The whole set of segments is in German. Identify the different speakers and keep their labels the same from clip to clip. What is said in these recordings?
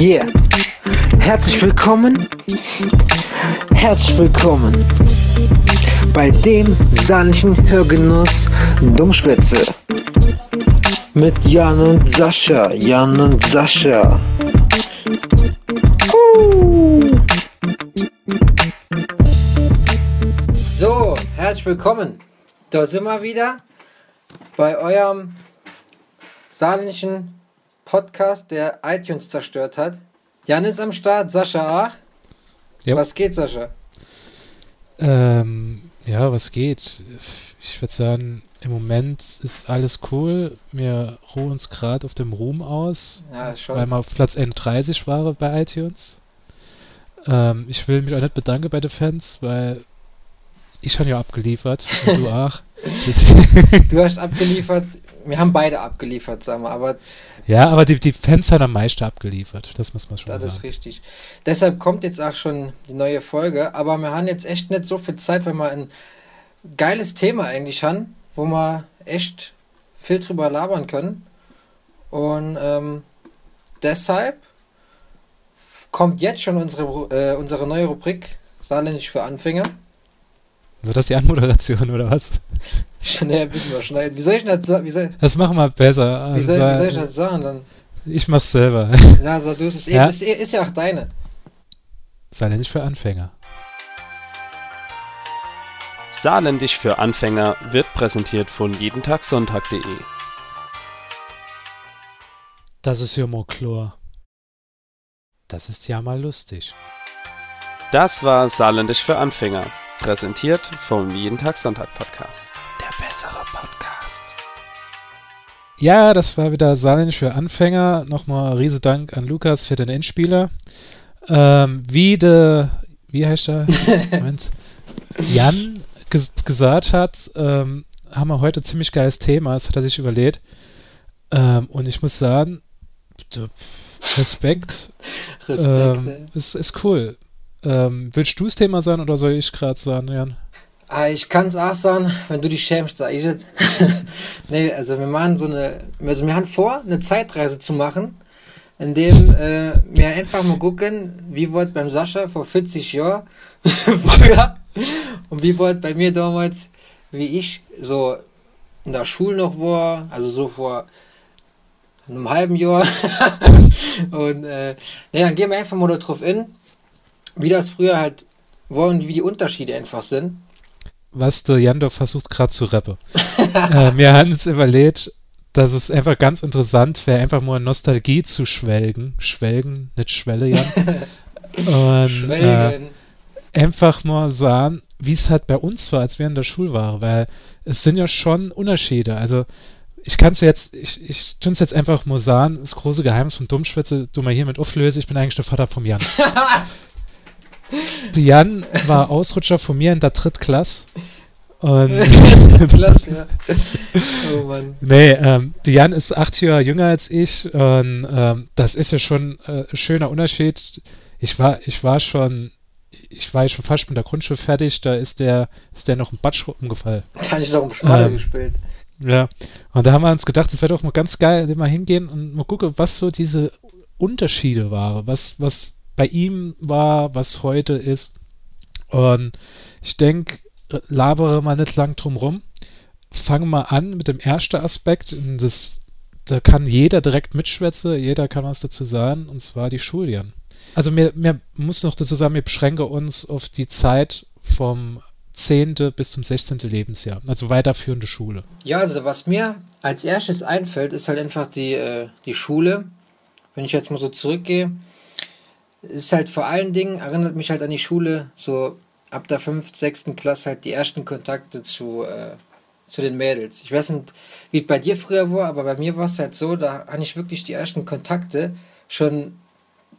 Speaker 1: Yeah. Herzlich willkommen. Herzlich willkommen bei dem sanften Hörgenuss Dummschwätze. Mit Jan und Sascha. Jan und Sascha. So, herzlich willkommen. Da sind wir wieder bei eurem saarländischen Podcast, der iTunes zerstört hat. Jan ist am Start, Sascha auch.
Speaker 2: Jo.
Speaker 1: Was geht, Sascha?
Speaker 2: Ähm, ja, was geht? Ich würde sagen, im Moment ist alles cool. Wir ruhen uns gerade auf dem Ruhm aus,
Speaker 1: Ja,
Speaker 2: weil
Speaker 1: schon.
Speaker 2: wir auf Platz 31 waren bei iTunes. Ähm, ich will mich auch nicht bedanken bei den Fans, weil ich habe ja abgeliefert und du auch.
Speaker 1: Du hast abgeliefert. Wir haben beide abgeliefert, sagen wir, aber
Speaker 2: ja, aber die, die Fans haben am meisten abgeliefert. Das muss man schon
Speaker 1: das
Speaker 2: mal
Speaker 1: ist
Speaker 2: sagen.
Speaker 1: richtig. Deshalb kommt jetzt auch schon die neue Folge, aber wir haben jetzt echt nicht so viel Zeit, weil wir ein geiles Thema eigentlich haben, wo wir echt viel drüber labern können. Und ähm, deshalb kommt jetzt schon unsere, äh, unsere neue Rubrik Saarländisch für Anfänger.
Speaker 2: Wird das die Anmoderation oder was?
Speaker 1: Schnell ein bisschen was schneiden. Wie soll ich das, sa- wie soll,
Speaker 2: Das machen wir besser.
Speaker 1: wie soll, wie soll ich
Speaker 2: Also,
Speaker 1: das sagen dann?
Speaker 2: ich mach's selber.
Speaker 1: Ja, so, du, es ist, eh,
Speaker 2: Ja.
Speaker 1: ist, eh- ist ja auch deine.
Speaker 2: Nicht für Anfänger.
Speaker 3: Saarländisch für Anfänger wird präsentiert von jedentagsonntag.de.
Speaker 2: Das ist ja mal klar. Das ist ja mal lustig.
Speaker 3: Das war Saarländisch für Anfänger, präsentiert vom Jeden Tag Sonntag Podcast. Bessere Podcast.
Speaker 2: Ja, das war wieder Saarländisch für Anfänger. Nochmal riese Dank an Lukas für den Endspieler. Ähm, wie de, wie heißt er? Moment. Jan ges gesagt hat, ähm, haben wir heute ein ziemlich geiles Thema, das hat er sich überlegt. Ähm, und ich muss sagen, Respekt,
Speaker 1: Respekt.
Speaker 2: ähm, ist, ist cool. Ähm, willst du das Thema sein oder soll ich gerade sagen, Jan?
Speaker 1: Ah, ich kann es auch sagen, wenn du dich schämst, sag ich es. nee, also wir machen so eine, also wir haben vor, eine Zeitreise zu machen, indem äh, wir einfach mal gucken, wie wurde beim Sascha vor 40 Jahren früher und wie wurde bei mir damals, wie ich so in der Schule noch war, also so vor einem halben Jahr. und äh, nee, dann gehen wir einfach mal da drauf in, wie das früher halt war und wie die Unterschiede einfach sind.
Speaker 2: Was der Jandor versucht gerade zu rappen. äh, wir haben uns überlegt, dass es einfach ganz interessant wäre, einfach mal in Nostalgie zu schwelgen. Schwelgen, nicht Schwelle, Jan. Und äh,
Speaker 1: Schwelgen.
Speaker 2: einfach mal sagen, wie es halt bei uns war, als wir in der Schule waren, weil es sind ja schon Unterschiede. Also ich kann es jetzt, ich, ich tue es jetzt einfach mal sagen, das große Geheimnis von Dummschwätze, du mal hiermit auflöse, ich bin eigentlich der Vater vom Jan. Jan war Ausrutscher von mir in der Drittklasse. Und
Speaker 1: Klasse, ja. Oh Mann.
Speaker 2: Nee, ähm, die Jan ist acht Jahre jünger als ich und ähm, das ist ja schon äh, ein schöner Unterschied. Ich war, ich war schon, ich war schon fast mit der Grundschule fertig, da ist der, ist der noch im Batsch umgefallen.
Speaker 1: Da habe ich noch im Schmalle
Speaker 2: Ähm.
Speaker 1: gespielt.
Speaker 2: Ja, und da haben wir uns gedacht, das wäre doch mal ganz geil, mal hingehen und mal gucken, was so diese Unterschiede waren, was, was bei ihm war, was heute ist. Und ich denke, labere mal nicht lang drum rum. Fangen wir an mit dem ersten Aspekt. Das, da kann jeder direkt mitschwätzen, jeder kann was dazu sagen, und zwar die Schuljahren. Also wir, wir muss noch dazu sagen, wir beschränken uns auf die Zeit vom 10. bis zum 16. Lebensjahr, also weiterführende Schule.
Speaker 1: Ja, also was mir als erstes einfällt, ist halt einfach die, äh, die Schule. Wenn ich jetzt mal so zurückgehe, ist halt vor allen Dingen, erinnert mich halt an die Schule, so ab der 5., 6. Klasse halt die ersten Kontakte zu, äh, zu den Mädels. Ich weiß nicht, wie es bei dir früher war, aber bei mir war es halt so, da hatte ich wirklich die ersten Kontakte schon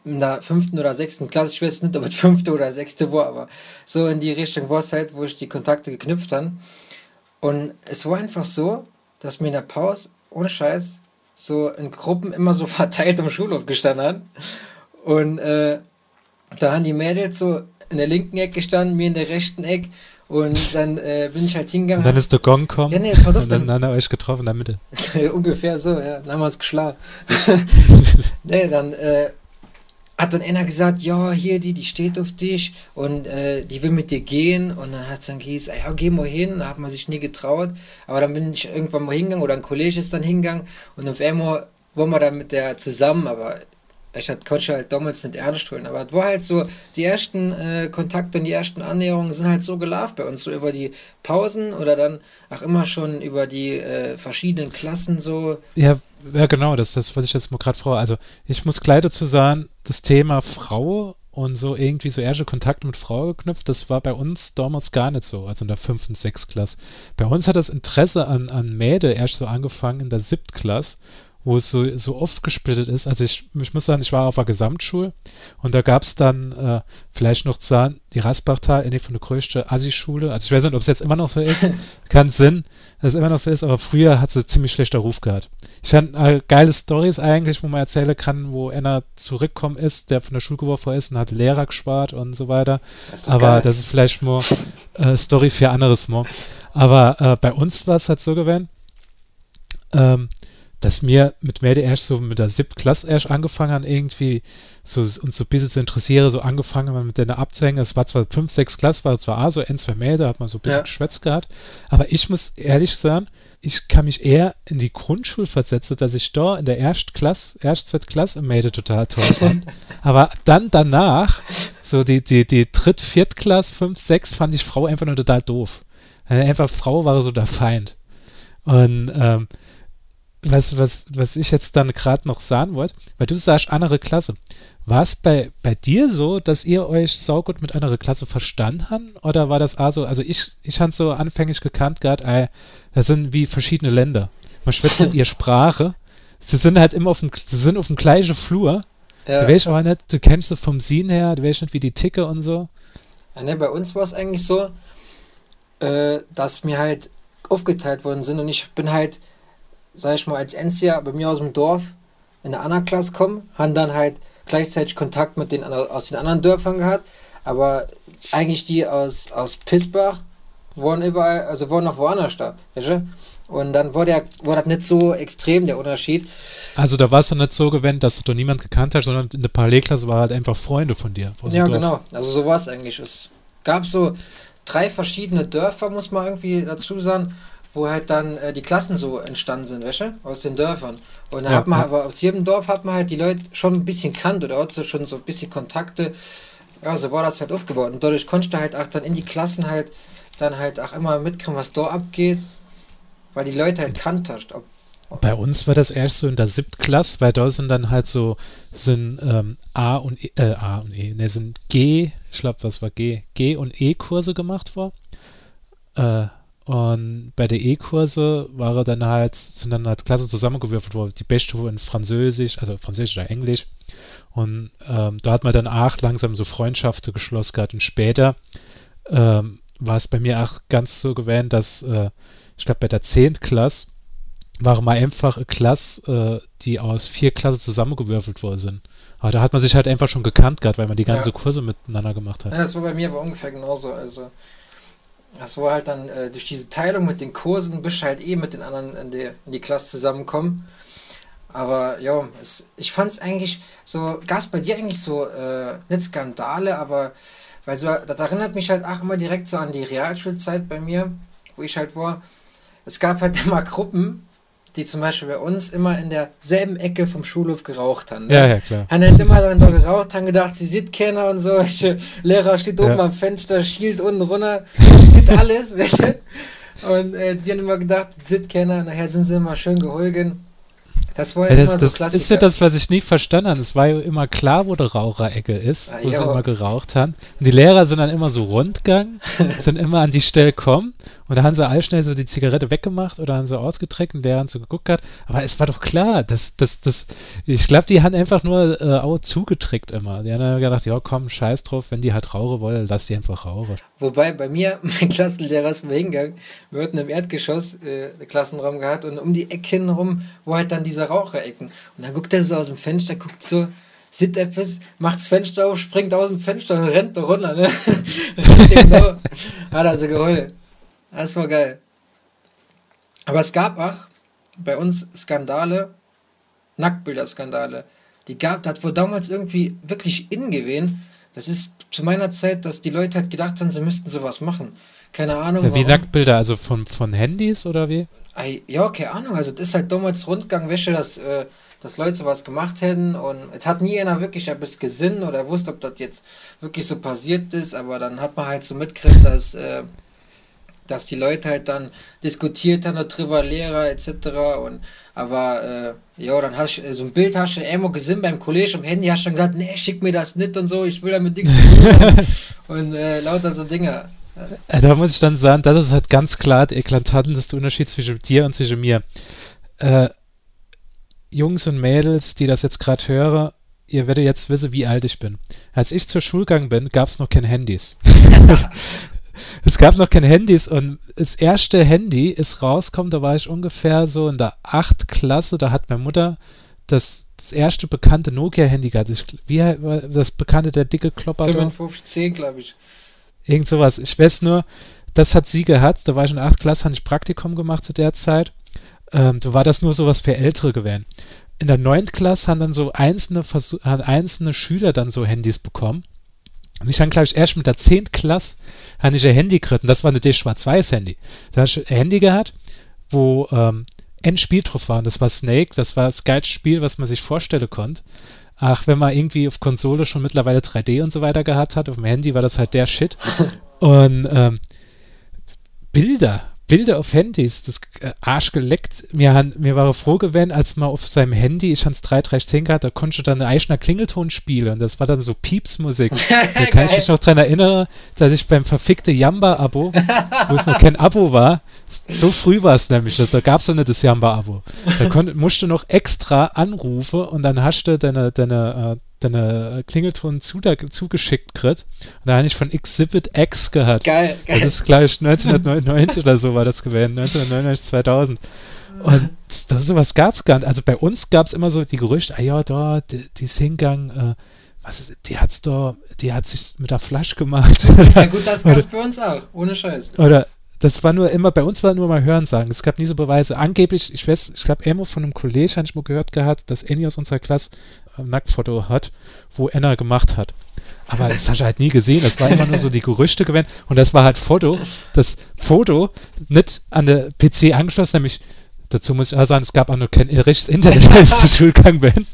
Speaker 1: in der fünften oder sechsten Klasse, ich weiß nicht, ob es fünfte oder sechste war, aber so in die Richtung war es halt, wo ich die Kontakte geknüpft habe. Und es war einfach so, dass mir in der Pause, ohne Scheiß, so in Gruppen immer so verteilt im Schulhof gestanden haben. Und äh, da haben die Mädels so in der linken Ecke gestanden, mir in der rechten Ecke. Und dann äh, bin ich halt hingegangen.
Speaker 2: Und dann ist der Gong gekommen.
Speaker 1: Ja, nee, pass auf,
Speaker 2: und dann,
Speaker 1: dann-
Speaker 2: hat er euch getroffen in der Mitte.
Speaker 1: Ungefähr so, ja. Dann haben wir uns geschlagen. nee, dann äh, hat dann einer gesagt, ja, hier, die, die steht auf dich und äh, die will mit dir gehen. Und dann hat es dann gesagt, ja, geh mal hin. Da hat man sich nie getraut. Aber dann bin ich irgendwann mal hingegangen oder ein Kollege ist dann hingegangen und auf einmal waren wir dann mit der zusammen, aber ich hatte konnte halt damals nicht ernst holen, aber es war halt so, die ersten äh, Kontakte und die ersten Annäherungen sind halt so gelaufen bei uns, so über die Pausen oder dann auch immer schon über die äh, verschiedenen Klassen so.
Speaker 2: Ja, ja genau, das ist das, was ich jetzt mal gerade frage. Also ich muss gleich dazu sagen, das Thema Frau und so irgendwie so erste Kontakte mit Frau geknüpft, das war bei uns damals gar nicht so, also in der fünften, sechsten Klasse. Bei uns hat das Interesse an, an Mäde erst so angefangen in der siebten Klasse wo es so, so oft gesplittet ist. Also ich, ich muss sagen, ich war auf der Gesamtschule und da gab es dann äh, vielleicht noch sagen, die Rasbachtal, eine von der größten Assi-Schule. Also ich weiß nicht, ob es jetzt immer noch so ist. Kann Sinn, dass es immer noch so ist, aber früher hat sie ziemlich schlechter Ruf gehabt. Ich hatte äh, geile Stories eigentlich, wo man erzählen kann, wo einer zurückkommen ist, der von der Schule geworfen ist und hat Lehrer gespart und so weiter. Das aber geil. das ist vielleicht nur äh, Story für anderes Mal. Aber äh, bei uns war es halt so gewesen, ähm, dass mir mit Made erst so mit der siebten Klasse erst angefangen haben, irgendwie so uns so ein bisschen zu interessieren, so angefangen haben mit der abzuhängen. Es war zwar fünf, sechs Klasse, war zwar auch so zwei Mädel, da hat man so ein bisschen ja. geschwätzt gehabt, aber ich muss ehrlich sagen, ich kann mich eher in die Grundschule versetzen, dass ich da in der ersten Klasse, erst zweite Klasse im Mädel total toll fand. aber dann danach, so die, die, die dritt, viert Klasse, fünf, sechs, fand ich Frau einfach nur total doof. Einfach Frau war so der Feind. Und ähm, was, was, was ich jetzt dann gerade noch sagen wollte, weil du sagst andere Klasse. War es bei, bei dir so, dass ihr euch saugut mit anderer Klasse verstanden habt? Oder war das also, also ich, ich habe so anfänglich gekannt gehabt, ey, das sind wie verschiedene Länder. Man schwätzt nicht ihr Sprache. Sie sind halt immer auf dem, sie sind auf dem gleichen Flur. Ja. Du weißt aber nicht, du kennst sie vom Sehen her, du weißt nicht, wie die ticke und so.
Speaker 1: Ja, ne, bei uns war es eigentlich so, äh, dass mir halt aufgeteilt worden sind und ich bin halt sag ich mal, als Enzier bei mir aus dem Dorf in der anderen Klasse kommen, haben dann halt gleichzeitig Kontakt mit den aus den anderen Dörfern gehabt, aber eigentlich die aus, aus Pissbach waren überall, also waren noch woanders da, weißt du? Und dann war der, war das nicht so extrem, der Unterschied.
Speaker 2: Also da war es dann nicht so gewendet, dass du niemand gekannt hast, sondern in der Parallelklasse waren halt einfach Freunde von dir.
Speaker 1: Ja, genau. Also so war es eigentlich. Es gab so drei verschiedene Dörfer, muss man irgendwie dazu sagen wo halt dann äh, die Klassen so entstanden sind, weißt du? Aus den Dörfern. Und da ja, hat man ja. aber aus jedem Dorf hat man halt die Leute schon ein bisschen kannt oder auch so schon so ein bisschen Kontakte. Ja, so war das halt aufgebaut. Und dadurch konntest du halt auch dann in die Klassen halt dann halt auch immer mitkriegen, was da abgeht, weil die Leute halt kannt hast.
Speaker 2: Bei uns war das erst so in der siebten Klasse, weil da sind dann halt so, sind ähm, A und E, äh, A und E, ne, sind G, ich glaube, was war G? G und E-Kurse gemacht worden. Äh, und bei der E-Kurse war er dann halt, sind dann halt Klassen zusammengewürfelt worden. Die beste in Französisch, also Französisch oder Englisch. Und ähm, da hat man dann auch langsam so Freundschaften geschlossen gehabt. Und später ähm, war es bei mir auch ganz so gewähnt, dass äh, ich glaube bei der 10. Klasse war mal einfach eine Klasse, äh, die aus vier Klassen zusammengewürfelt worden sind. Aber da hat man sich halt einfach schon gekannt gehabt, weil man die ganze ja. Kurse miteinander gemacht hat.
Speaker 1: Ja, das war bei mir aber ungefähr genauso. Also das war halt dann äh, durch diese Teilung mit den Kursen bist halt eh mit den anderen in die, in die Klasse zusammenkommen. Aber ja, ich fand es eigentlich so, gab es bei dir eigentlich so, äh, nicht Skandale, aber weil so, das erinnert mich halt auch immer direkt so an die Realschulzeit bei mir, wo ich halt war. Es gab halt immer Gruppen, die zum Beispiel bei uns immer in derselben Ecke vom Schulhof geraucht haben.
Speaker 2: Ne? Ja, ja, klar.
Speaker 1: Haben halt immer dann da geraucht, haben gedacht, sie sieht keiner und so. Welche Lehrer steht oben ja. am Fenster, schielt unten runter, sieht alles, welche. Und äh, sie haben immer gedacht, sieht keiner, nachher sind sie immer schön geholgen.
Speaker 2: Das war ja, das, immer so das ist ja das, was ich nie verstanden habe. Es war ja immer klar, wo die Raucherecke ist, ah, wo jo. sie immer geraucht haben. Und die Lehrer sind dann immer so rundgegangen, sind immer an die Stelle kommen und da haben sie all schnell so die Zigarette weggemacht oder haben sie ausgeträgt und der haben so geguckt hat. Aber es war doch klar, dass das, das, ich glaube, die haben einfach nur äh, auch zugetrickt immer. Die haben dann gedacht, ja komm, scheiß drauf, wenn die halt rauchen wollen, lass die einfach rauchen.
Speaker 1: Wobei bei mir, mein Klassenlehrer ist mal hingegangen, wir hatten im Erdgeschoss äh, einen Klassenraum gehabt und um die Ecke hinrum, wo halt dann diese Raucherecken. Und dann guckt er so aus dem Fenster, guckt so, sieht etwas, macht das Fenster auf, springt aus dem Fenster und rennt da runter, ne? genau. Hat also geheult. Das war geil. Aber es gab auch bei uns Skandale, Nacktbilder-Skandale. Die gab, das wohl damals irgendwie wirklich in gewesen. Das ist zu meiner Zeit, dass die Leute halt gedacht haben, sie müssten sowas machen. Keine Ahnung.
Speaker 2: Ja, wie Nacktbilder, also von, von Handys oder wie?
Speaker 1: Ja, keine Ahnung. Also das ist halt damals Rundgang, Wäsche, dass, äh, dass Leute sowas gemacht hätten. Und es hat nie einer wirklich etwas gesinn oder wusste, ob das jetzt wirklich so passiert ist. Aber dann hat man halt so mitgekriegt, dass, äh, dass die Leute halt dann diskutiert haben darüber, Lehrer etc. Und aber äh, ja, dann hast du so ein Bild hast du irgendwo gesehen beim Kollege am Handy, hast du dann gesagt, nee, schick mir das nicht und so, ich will damit nichts zu tun und äh, lauter so Dinge.
Speaker 2: Äh, da muss ich dann sagen, das ist halt ganz klar der eklatanteste Unterschied zwischen dir und zwischen mir. Äh, Jungs und Mädels, die das jetzt gerade hören, ihr werdet jetzt wissen, wie alt ich bin. Als ich zur Schulgang bin, gab es noch keine Handys. es gab noch keine Handys und das erste Handy ist rausgekommen, da war ich ungefähr so in der 8. Klasse, da hat meine Mutter das, das erste bekannte Nokia-Handy gehabt. Ich, wie das bekannte, der dicke Klopper?
Speaker 1: 5510, glaube ich.
Speaker 2: Irgend sowas. Ich weiß nur, das hat sie gehabt. Da war ich in der 8. Klasse, habe ich Praktikum gemacht zu der Zeit. Ähm, da war das nur sowas für Ältere gewesen. In der 9. Klasse haben dann so einzelne, Versuch, haben einzelne Schüler dann so Handys bekommen. Und ich dann, glaube ich, erst mit der 10. Klasse habe ich ein Handy gekriegt. Und das war ein Schwarz-Weiß-Handy. Da habe ich ein Handy gehabt, wo ähm, ein Spiel drauf war. Und das war Snake. Das war das geilste Spiel, was man sich vorstellen konnte. Ach, wenn man irgendwie auf Konsole schon mittlerweile 3D und so weiter gehabt hat, auf dem Handy war das halt der Shit. und ähm, Bilder, Bilder auf Handys, das äh, Arsch geleckt. Mir, han, mir war froh gewesen, als man auf seinem Handy, ich hans 3310 gehabt, da konnte ich dann eine Eichner Klingelton spielen und das war dann so Piepsmusik. da kann ich mich noch dran erinnern, dass ich beim verfickte Jamba-Abo, wo es noch kein Abo war, so früh war es nämlich, da gab es noch nicht das Jamba-Abo. Da konnt, musst du noch extra anrufen und dann hast du deine, deine äh, deine Klingelton zu, da, zugeschickt kriegt. Und da habe ich von Exhibit X gehört.
Speaker 1: Geil, geil.
Speaker 2: Das ist gleich 1999 oder so war das gewesen, 1999, 2000. Und das, sowas gab es gar nicht. Also bei uns gab es immer so die Gerüchte, ah ja, da, die, die Singang, äh, was ist, die hat's da, die hat sich mit der Flasche gemacht.
Speaker 1: Ja gut, das gab es bei uns auch, ohne Scheiß.
Speaker 2: Oder das war nur immer, bei uns war nur mal Hören sagen. Es gab nie so Beweise. Angeblich, ich weiß, ich glaube, immer von einem Kollege habe ich mal gehört gehabt, dass Annie aus unserer Klasse Nacktfoto hat, wo Anna gemacht hat. Aber das hast du halt nie gesehen. Das war immer nur so die Gerüchte gewesen. Und das war halt Foto. Das Foto nicht an der PC angeschlossen, nämlich dazu muss ich auch sagen, es gab auch noch kein richtiges Internet, als ich zur Schule gegangen bin.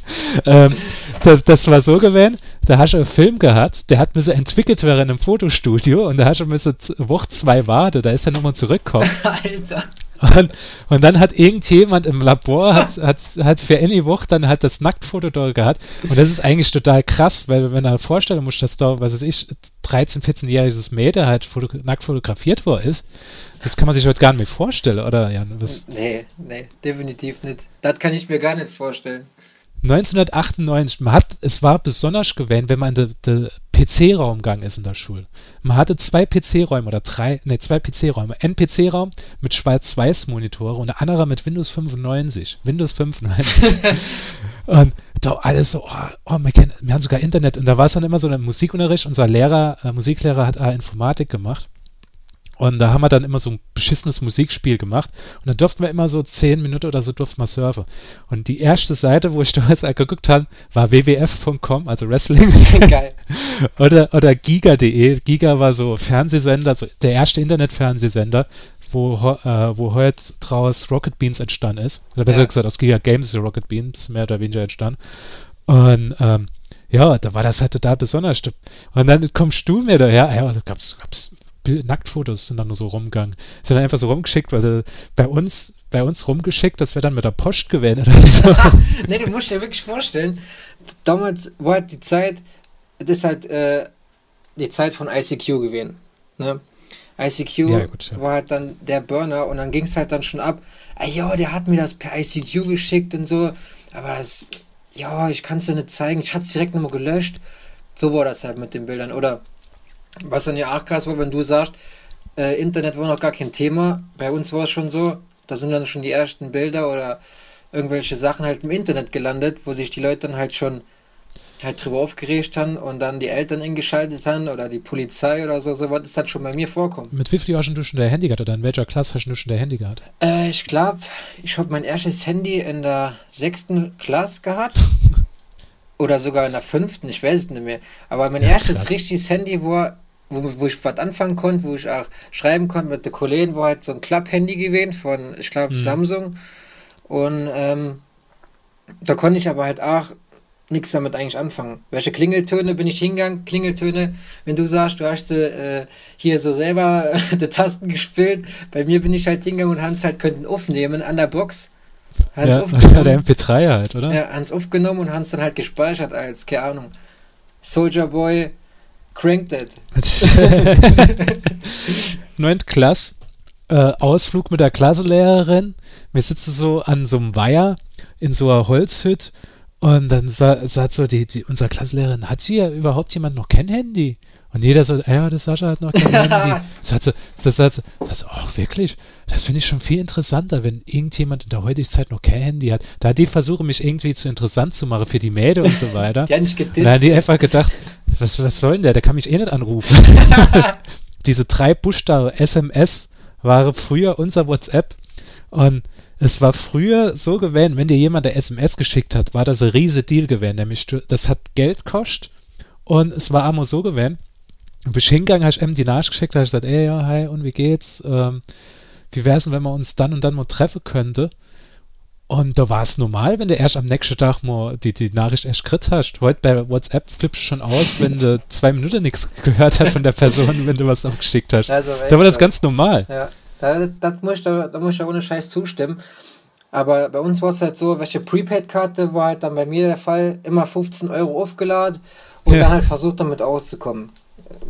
Speaker 2: Ähm, das, das, war so gewesen, da hast du einen Film gehabt, der hat mir so entwickelt werden in einem Fotostudio und da hast du mir so Woche zwei warten, da ist er nochmal zurückgekommen. Alter. Und, und, dann hat irgendjemand im Labor hat, hat, hat für eine Woche dann halt das Nacktfoto da gehabt. Und das ist eigentlich total krass, weil wenn er vorstellen muss, dass da, was weiß ich, 13-, 14-jähriges Mädel halt foto nackt fotografiert worden ist, das kann man sich heute gar nicht mehr vorstellen, oder Jan? Was?
Speaker 1: Nee, nee, definitiv nicht. Das kann ich mir gar nicht vorstellen.
Speaker 2: 1998, man hat, es war besonders gewähnt, wenn man in den PC-Raum gegangen ist in der Schule. Man hatte zwei PC-Räume oder drei, ne, zwei PC-Räume. Ein PC-Raum mit Schwarz-Weiß-Monitore und der andere mit Windows 95. Windows 95. und da alles so, oh, oh wir, kennen, wir haben sogar Internet. Und da war es dann immer so ein Musikunterricht. Unser Lehrer, äh, Musiklehrer hat äh, Informatik gemacht. Und da haben wir dann immer so ein beschissenes Musikspiel gemacht. Und dann durften wir immer so zehn Minuten oder so durften wir surfen. Und die erste Seite, wo ich damals geguckt habe, war wwf.com, also Wrestling. Geil. oder, oder giga.de. Giga war so Fernsehsender, so der erste Internetfernsehsender, wo, äh, wo heute draus Rocket Beans entstanden ist. Oder besser ja. gesagt, aus Giga Games ist Rocket Beans mehr oder weniger entstanden. Und ähm, ja, da war das halt total besonders. Und dann kommst du mir daher, ja, also gab's, gab's Nacktfotos sind dann nur so rumgegangen. Sind dann einfach so rumgeschickt, weil sie bei uns, bei uns rumgeschickt, das wäre dann mit der Post gewesen oder so.
Speaker 1: nee, du musst dir wirklich vorstellen, damals war halt die Zeit, das ist halt äh, die Zeit von ICQ gewesen. Ne? ICQ ja, gut, ja. war halt dann der Burner und dann ging es halt dann schon ab. Ah, ja, der hat mir das per ICQ geschickt und so, aber es, ja, ich kann es dir nicht zeigen. Ich hatte es direkt nochmal gelöscht. So war das halt mit den Bildern. Oder was dann ja auch krass war, wenn du sagst, äh, Internet war noch gar kein Thema. Bei uns war es schon so, da sind dann schon die ersten Bilder oder irgendwelche Sachen halt im Internet gelandet, wo sich die Leute dann halt schon halt drüber aufgeregt haben und dann die Eltern eingeschaltet haben oder die Polizei oder so, so was ist dann schon bei mir vorkommen.
Speaker 2: Mit wie viel hast du schon der Handy gehabt oder in welcher Klasse hast du schon der Handy gehabt?
Speaker 1: Äh, ich glaube, ich habe mein erstes Handy in der sechsten Klasse gehabt. oder sogar in der fünften, ich weiß es nicht mehr. Aber mein ja, erstes krass. richtiges Handy war, wo, wo ich was anfangen konnte, wo ich auch schreiben konnte mit den Kollegen, war halt so ein Klapp-Handy gewesen von, ich glaube, mhm. Samsung. Und ähm, da konnte ich aber halt auch nichts damit eigentlich anfangen. Welche Klingeltöne bin ich hingegangen? Klingeltöne, wenn du sagst, du hast äh, hier so selber die Tasten gespielt. Bei mir bin ich halt hingegangen und Hans halt könnten aufnehmen an der Box.
Speaker 2: Hans ja, aufgenommen. Der MP3 halt, oder?
Speaker 1: Ja, Hans aufgenommen und Hans dann halt gespeichert als, keine Ahnung, Soldier Boy Cranked It.
Speaker 2: Neunt Klasse. Äh, Ausflug mit der Klassenlehrerin. Wir sitzen so an so einem Weiher in so einer Holzhütte und dann sa sagt so die, die, unsere Klassenlehrerin, hat hier überhaupt jemand noch kein Handy? Und jeder so, ja, das Sascha hat noch kein Handy. Sagt so, das sagt so, das, ach wirklich, das finde ich schon viel interessanter, wenn irgendjemand in der heutigen Zeit noch kein Handy hat. Da die versuchen, mich irgendwie zu interessant zu machen für die Mädel und so weiter. die haben nicht gedisst. Da haben die einfach gedacht, was, was soll denn der? Der kann mich eh nicht anrufen. Diese drei Buchstaben SMS waren früher unser WhatsApp und es war früher so gewesen, wenn dir jemand eine SMS geschickt hat, war das ein riese Deal gewesen. Nämlich, das hat Geld gekostet und es war einmal so gewesen. Du bist hingegangen, hast ihm die Nachricht geschickt, hast gesagt, ey, ja, hi, und wie geht's? Ähm, wie wär's denn, wenn man uns dann und dann mal treffen könnte? Und da war es normal, wenn du erst am nächsten Tag mal die, die Nachricht erst gekriegt hast. Heute bei WhatsApp flippst du schon aus, wenn du zwei Minuten nichts gehört hast von der Person, wenn du was aufgeschickt hast. Also, da war das ganz normal.
Speaker 1: Ja. Da, das muss ich, da, da muss ich da ohne Scheiß zustimmen. Aber bei uns war es halt so, welche Prepaid-Karte war halt dann bei mir der Fall, immer 15 Euro aufgeladen und ja. dann halt versucht damit auszukommen.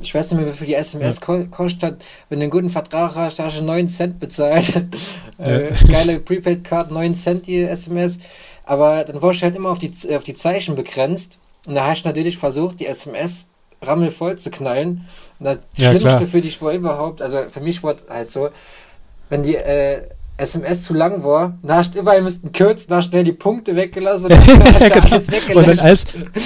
Speaker 1: Ich weiß nicht mehr, wie viel die SMS ja. kostet. Wenn du einen guten Vertrag hast, hast du 9 Cent bezahlt. äh, geile Prepaid-Karte, 9 Cent die SMS. Aber dann warst du halt immer auf die, auf die Zeichen begrenzt. Und da hast du natürlich versucht, die SMS rammelvoll zu knallen. Und das ja, Schlimmste klar. für dich war überhaupt, also für mich war halt so, wenn die äh, SMS zu lang war, dann hast du immer müssten kürzen, hast schnell die Punkte weggelassen und dann hast
Speaker 2: genau. alles weggelassen. Und dann alles,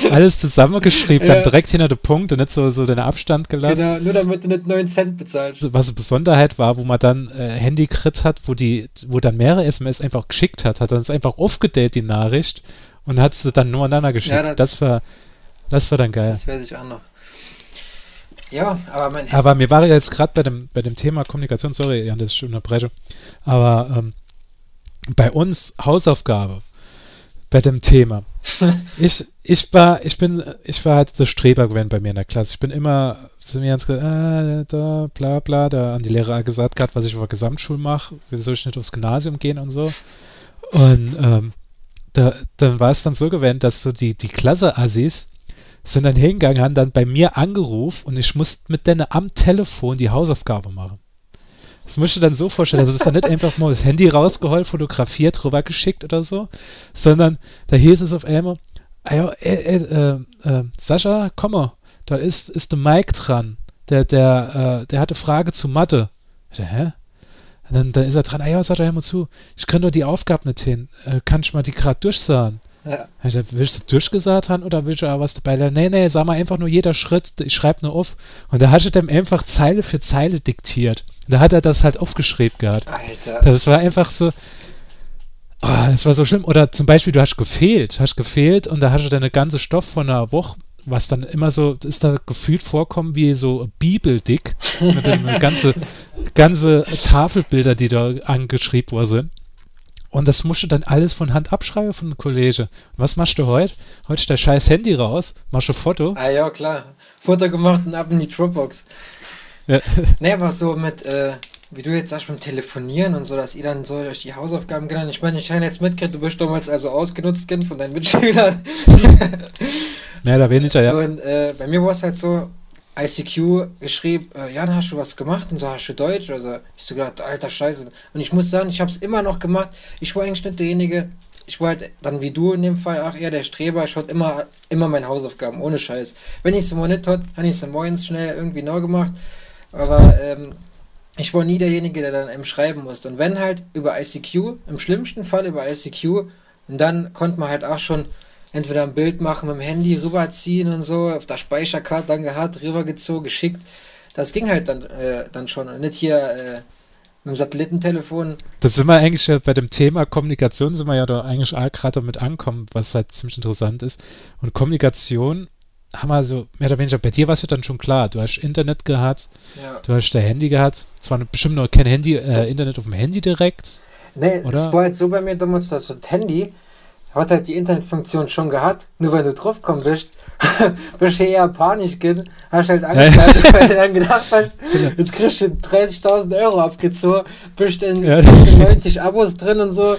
Speaker 2: alles zusammengeschrieben, ja. dann direkt hinter den Punkt und nicht so, so den Abstand gelassen. Genau,
Speaker 1: nur damit du nicht 9 Cent bezahlst.
Speaker 2: Was eine Besonderheit war, wo man dann äh, Handy krit hat, wo die, wo dann mehrere SMS einfach geschickt hat, hat dann es einfach aufgedellt, die Nachricht, und hat sie dann nur aneinander geschickt. Ja, das, das, war, das war dann geil.
Speaker 1: Das weiß ich auch noch. Ja, aber mein
Speaker 2: Aber mir war jetzt gerade bei dem, bei dem Thema Kommunikation, sorry, Jan, das ist unterbreche, aber ähm, bei uns Hausaufgabe bei dem Thema. ich, ich war, ich bin, ich war halt der Streber gewesen bei mir in der Klasse. Ich bin immer zu mir ganz gesagt, äh, da, bla bla, da an die Lehrer gesagt gehabt, was ich über Gesamtschul mache, wieso ich nicht aufs Gymnasium gehen und so. Und ähm, da, dann war es dann so gewesen, dass so die, die Klasse-Assis sind dann hingegangen, haben dann bei mir angerufen und ich musste mit denen am Telefon die Hausaufgabe machen. Das musst du dann so vorstellen, also es ist dann nicht einfach mal das Handy rausgeholt, fotografiert, rübergeschickt oder so, sondern da hieß es auf einmal, ah ja, äh, äh, äh, Sascha, komm mal, da ist, ist der Mike dran, der, der, äh, der hatte Frage zu Mathe. Ich dachte, hä? Und dann, dann ist er dran, ah ja, Sascha, hör mal zu, ich kann doch die Aufgabe nicht hin, äh, kann ich mal die gerade durchsagen? Ja. Ich dachte, willst du durchgesagt haben oder willst du auch was dabei? Nee, nee, sag mal einfach nur jeder Schritt, ich schreibe nur auf. Und da hat er dem einfach Zeile für Zeile diktiert. Da hat er das halt aufgeschrieben gehabt. Alter. Das war einfach so. Oh, das war so schlimm. Oder zum Beispiel, du hast gefehlt, hast gefehlt und da hast du deine ganze Stoff von einer Woche, was dann immer so, ist da gefühlt vorkommen wie so Bibeldick. mit ganze, ganze Tafelbilder, die da angeschrieben worden sind. Und das musst du dann alles von Hand abschreiben von dem Kollege. was machst du heute? Heute der scheiß Handy raus, machst du Foto.
Speaker 1: Ah ja, klar. Foto gemacht und ab in die Dropbox. Ja. Nee, aber so mit, äh, wie du jetzt sagst, beim Telefonieren und so, dass ihr dann so euch die Hausaufgaben genannt. Ich meine, ich habe jetzt mitgekriegt, du bist damals also ausgenutzt, Kind, von deinen Mitschülern.
Speaker 2: Mehr oder weniger, ja.
Speaker 1: Und äh, bei mir war es halt so, ICQ geschrieben, äh, Jan, hast du was gemacht? Und so, hast du Deutsch? Also, ich so gerade, alter Scheiße. Und ich muss sagen, ich habe es immer noch gemacht. Ich war eigentlich nicht derjenige, ich war halt dann wie du in dem Fall, ach eher der Streber, ich hatte immer, immer meine Hausaufgaben, ohne Scheiß. Wenn ich es mal nicht hatte, habe ich es morgens schnell irgendwie neu gemacht. Aber ähm, ich war nie derjenige, der dann eben schreiben musste. Und wenn halt über ICQ, im schlimmsten Fall über ICQ, und dann konnte man halt auch schon entweder ein Bild machen mit dem Handy, rüberziehen und so, auf der Speicherkarte dann gehabt, rübergezogen, geschickt. Das ging halt dann, äh, dann schon. Und nicht hier, äh, Mit dem Satellitentelefon.
Speaker 2: Das sind wir eigentlich bei dem Thema Kommunikation, sind wir ja da eigentlich auch gerade damit ankommen, was halt ziemlich interessant ist. Und Kommunikation haben wir so mehr oder weniger, bei dir war es ja dann schon klar, du hast Internet gehabt,
Speaker 1: Ja.
Speaker 2: du hast dein Handy gehabt, zwar bestimmt noch kein Handy, äh, Internet auf dem Handy direkt.
Speaker 1: Nee,
Speaker 2: Oder?
Speaker 1: es war halt so bei mir damals, das Handy hat halt die Internetfunktion schon gehabt, nur wenn du draufgekommen bist, bist du eher panisch gehen, hast halt Angst, gehabt, weil du dann gedacht hast, jetzt kriegst du 30.000 Euro abgezogen, bist in,
Speaker 2: Ja.
Speaker 1: in 90 Abos drin und so,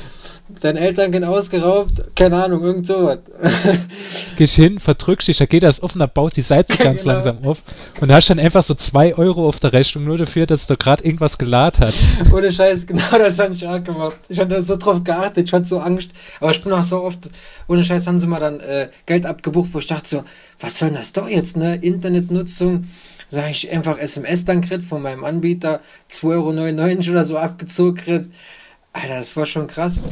Speaker 1: deine Eltern gehen ausgeraubt, keine Ahnung, irgend sowas.
Speaker 2: Gehst hin, verdrückst dich, da geht das offen, da baut die Seite ganz
Speaker 1: Genau.
Speaker 2: langsam auf und hast dann einfach so 2 Euro auf der Rechnung nur dafür, dass du gerade irgendwas geladen hast.
Speaker 1: Ohne Scheiß, genau das habe ich auch gemacht. Ich hatte so drauf geachtet, ich hatte so Angst. Aber ich bin auch so oft, ohne Scheiß haben sie mal dann äh, Geld abgebucht, wo ich dachte so, was soll denn das doch jetzt, ne? Internetnutzung. Sag ich einfach SMS dann krieg von meinem Anbieter, 2,99 Euro oder so abgezogen krieg. Alter, das war schon krass.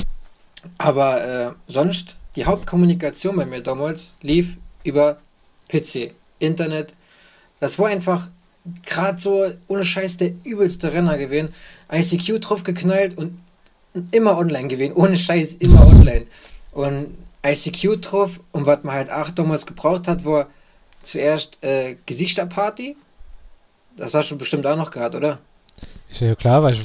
Speaker 1: Aber äh, sonst, die Hauptkommunikation bei mir damals lief über PC, Internet. Das war einfach gerade so ohne Scheiß der übelste Renner gewesen. ICQ drauf geknallt und immer online gewesen. Ohne Scheiß, immer online. Und ICQ drauf und was man halt auch damals gebraucht hat, war zuerst äh, Gesichterparty. Das hast du bestimmt auch noch gehabt, oder?
Speaker 2: Ich, ja klar, war ich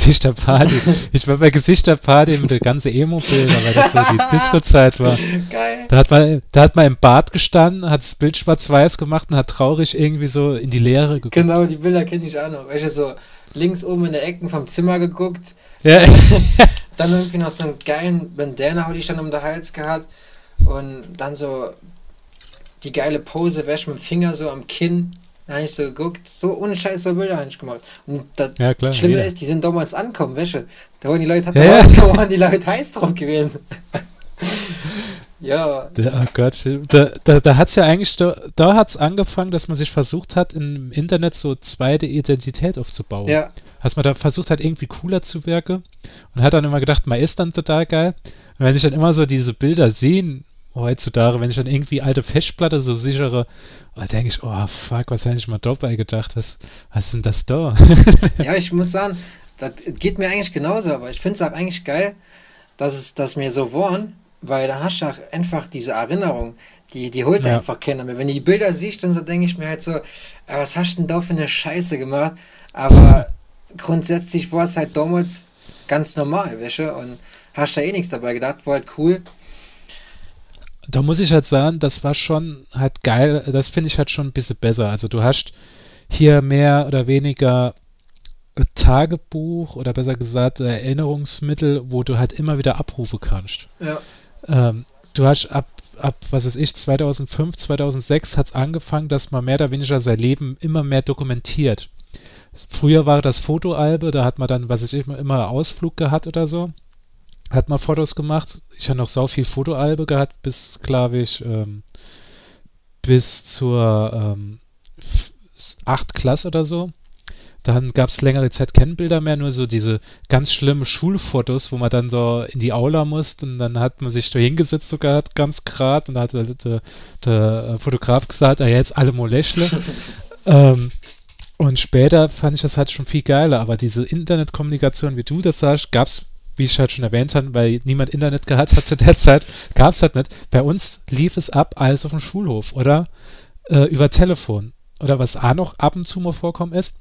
Speaker 2: Gesichterparty. ich war bei Gesichterparty mit der ganzen Emo-Bilder, weil das so die Disco-Zeit war.
Speaker 1: Geil.
Speaker 2: Da hat, man, da hat man im Bad gestanden, hat das Bild schwarz-weiß gemacht und hat traurig irgendwie so in die Leere geguckt.
Speaker 1: Genau, die Bilder kenne ich auch noch. Du, so links oben in der Ecken vom Zimmer geguckt.
Speaker 2: Ja,
Speaker 1: Dann irgendwie noch so einen geilen Bandana hatte ich dann um den Hals gehabt. Und dann so die geile Pose, wäsch mit dem Finger so am Kinn. Da habe ich so geguckt. So ohne Scheiß so Bilder habe ich gemacht. Und das
Speaker 2: ja klar.
Speaker 1: Schlimme
Speaker 2: jeder.
Speaker 1: ist, die sind damals ankommen, Wäsche. Da waren die Leute,
Speaker 2: Ja, ja.
Speaker 1: da waren die Leute heiß drauf gewesen. ja,
Speaker 2: Da, oh Gott, da, da, da hat es ja eigentlich, da, da hat es angefangen, dass man sich versucht hat, im Internet so zweite Identität aufzubauen.
Speaker 1: ja,
Speaker 2: Hast man da versucht hat, irgendwie cooler zu wirken und hat dann immer gedacht, man ist dann total geil. Und wenn ich dann immer so diese Bilder sehen, heutzutage, wenn ich dann irgendwie alte Festplatte, so sichere, oh, denke ich, oh fuck, was hätte ich mal dabei gedacht? Was, was ist denn das da?
Speaker 1: ja, ich muss sagen, das geht mir eigentlich genauso, aber ich finde es auch eigentlich geil, dass es, dass mir so waren, weil da hast du auch einfach diese Erinnerung, die, die holt
Speaker 2: Ja.
Speaker 1: einfach keiner mehr. Wenn du die Bilder siehst, dann so denke ich mir halt so, "Ah, was hast du denn da für eine Scheiße gemacht? Aber grundsätzlich war es halt damals ganz normal, weißt Und hast da eh nichts dabei gedacht, war halt cool.
Speaker 2: Da muss ich halt sagen, das war schon halt geil, das finde ich halt schon ein bisschen besser. Also du hast hier mehr oder weniger Tagebuch oder besser gesagt Erinnerungsmittel, wo du halt immer wieder abrufen kannst.
Speaker 1: Ja,
Speaker 2: Ähm, du hast ab, ab, was weiß ich, 2005, 2006 hat es angefangen, dass man mehr oder weniger sein Leben immer mehr dokumentiert. Früher war das Fotoalbe, da hat man dann, was weiß ich, immer Ausflug gehabt oder so. Hat man Fotos gemacht. Ich habe noch sau viel Fotoalbe gehabt, bis, glaube ich, ähm, bis zur ähm, 8. Klasse oder so. Dann gab es längere Zeit keine Bilder mehr, nur so diese ganz schlimmen Schulfotos, wo man dann so in die Aula musste und dann hat man sich da hingesetzt sogar ganz grad und da hat der, der, der Fotograf gesagt, ah, jetzt alle mal lächle. ähm, und später fand ich das halt schon viel geiler, aber diese Internetkommunikation, wie du das sagst, gab es, wie ich halt schon erwähnt habe, weil niemand Internet gehabt hat zu der Zeit, gab es halt nicht. Bei uns lief es ab alles auf dem Schulhof oder äh, über Telefon. Oder was auch noch ab und zu mal vorkommen ist,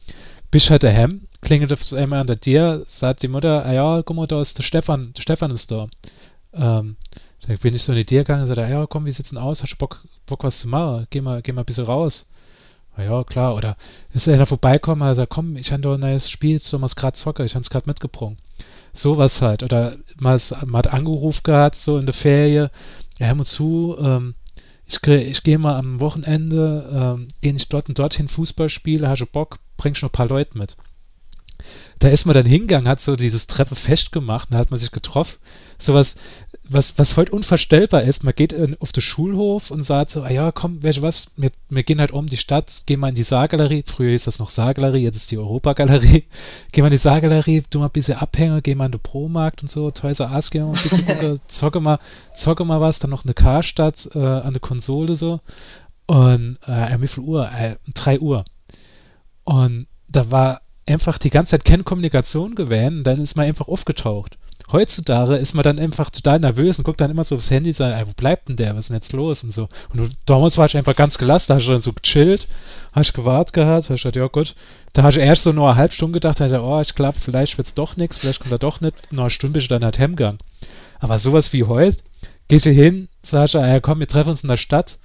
Speaker 2: bist halt daheim, klingelt auf einmal an der Tür, sagt die Mutter, ah ja, guck mal, da ist der Stefan, der Stefan ist da. Ähm, da bin ich so in die Tür gegangen und sagte, ah ja, komm, wir sitzen aus, hast du Bock, Bock was zu machen? Geh mal, geh mal ein bisschen raus. Ah ja, klar, oder ist einer vorbeikommen, sagt, komm, ich habe da ein neues Spiel, so was gerade zocke, ich habe es gerade mitgebracht. Sowas halt. Oder man, hat angerufen gehabt, so in der Ferie, ja, hör mal zu, ähm, ich, ich gehe mal am Wochenende, ähm, gehe ich dort und dorthin Fußball spiele, hast du Bock, bringst noch ein paar Leute mit. Da ist man dann hingegangen, hat so dieses Treffen festgemacht, da hat man sich getroffen. Sowas, was, was heute unvorstellbar ist, man geht in, auf den Schulhof und sagt so, ah ja, komm, weißt du was, wir, wir gehen halt um die Stadt, gehen mal in die Saargalerie, früher hieß das noch Saargalerie, jetzt ist die Europagalerie, gehen wir in die Saargalerie, tu mal ein bisschen Abhänger, gehen mal in den Promarkt und so, Toys R Us, gehen mal ein bisschen runter, zocke mal, zocke mal was, dann noch eine Karstadt äh, an der Konsole so und äh, wie viel Uhr? Äh, 3 Uhr. Und da war einfach die ganze Zeit keine Kommunikation gewesen dann ist man einfach aufgetaucht. Heutzutage ist man dann einfach total nervös und guckt dann immer so aufs Handy sagt, wo bleibt denn der, was ist denn jetzt los und so. Und du, damals war ich einfach ganz gelassen, da hast du dann so gechillt, hast gewartet gehabt, hast gesagt, ja gut. Da hast du erst so nur eine halbe Stunde gedacht, da ich, oh, ich glaube, vielleicht wird's doch nichts, vielleicht kommt er doch nicht. Nach einer Stunde bist du dann halt heimgegangen. Aber sowas wie heute, gehst du hin, sagst du, ja komm, wir treffen uns in der Stadt.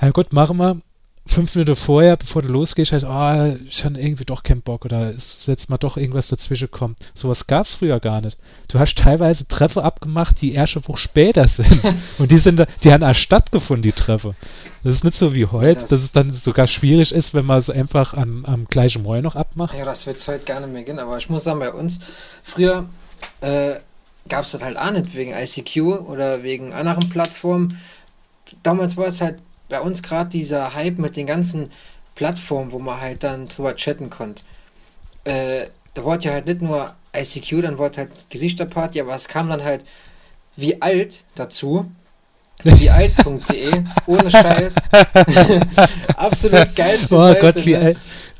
Speaker 2: Ja gut, machen wir fünf Minuten vorher, bevor du losgehst, heißt, oh, ich habe irgendwie doch keinen Bock oder ist jetzt mal doch irgendwas dazwischen kommt. Sowas gab es früher gar nicht. Du hast teilweise Treffer abgemacht, die erst eine Woche später sind. Und die sind, die haben erst stattgefunden, die Treffer. Das ist nicht so wie heute, das dass es dann sogar schwierig ist, wenn man es einfach am, am gleichen Morgen noch abmacht.
Speaker 1: Ja, das wird es heute gar nicht mehr gehen, aber ich muss sagen, bei uns, früher äh, gab es das halt auch nicht wegen ICQ oder wegen anderen Plattformen. Damals war es halt bei uns gerade dieser Hype mit den ganzen Plattformen, wo man halt dann drüber chatten konnte. Äh, da wollte ja halt nicht nur ICQ, dann wollte halt Gesichterparty, aber es kam dann halt wie alt dazu. Wie alt.de, ohne Scheiß. Absolut geil.
Speaker 2: Oh Seite, Gott, wie ne? alt.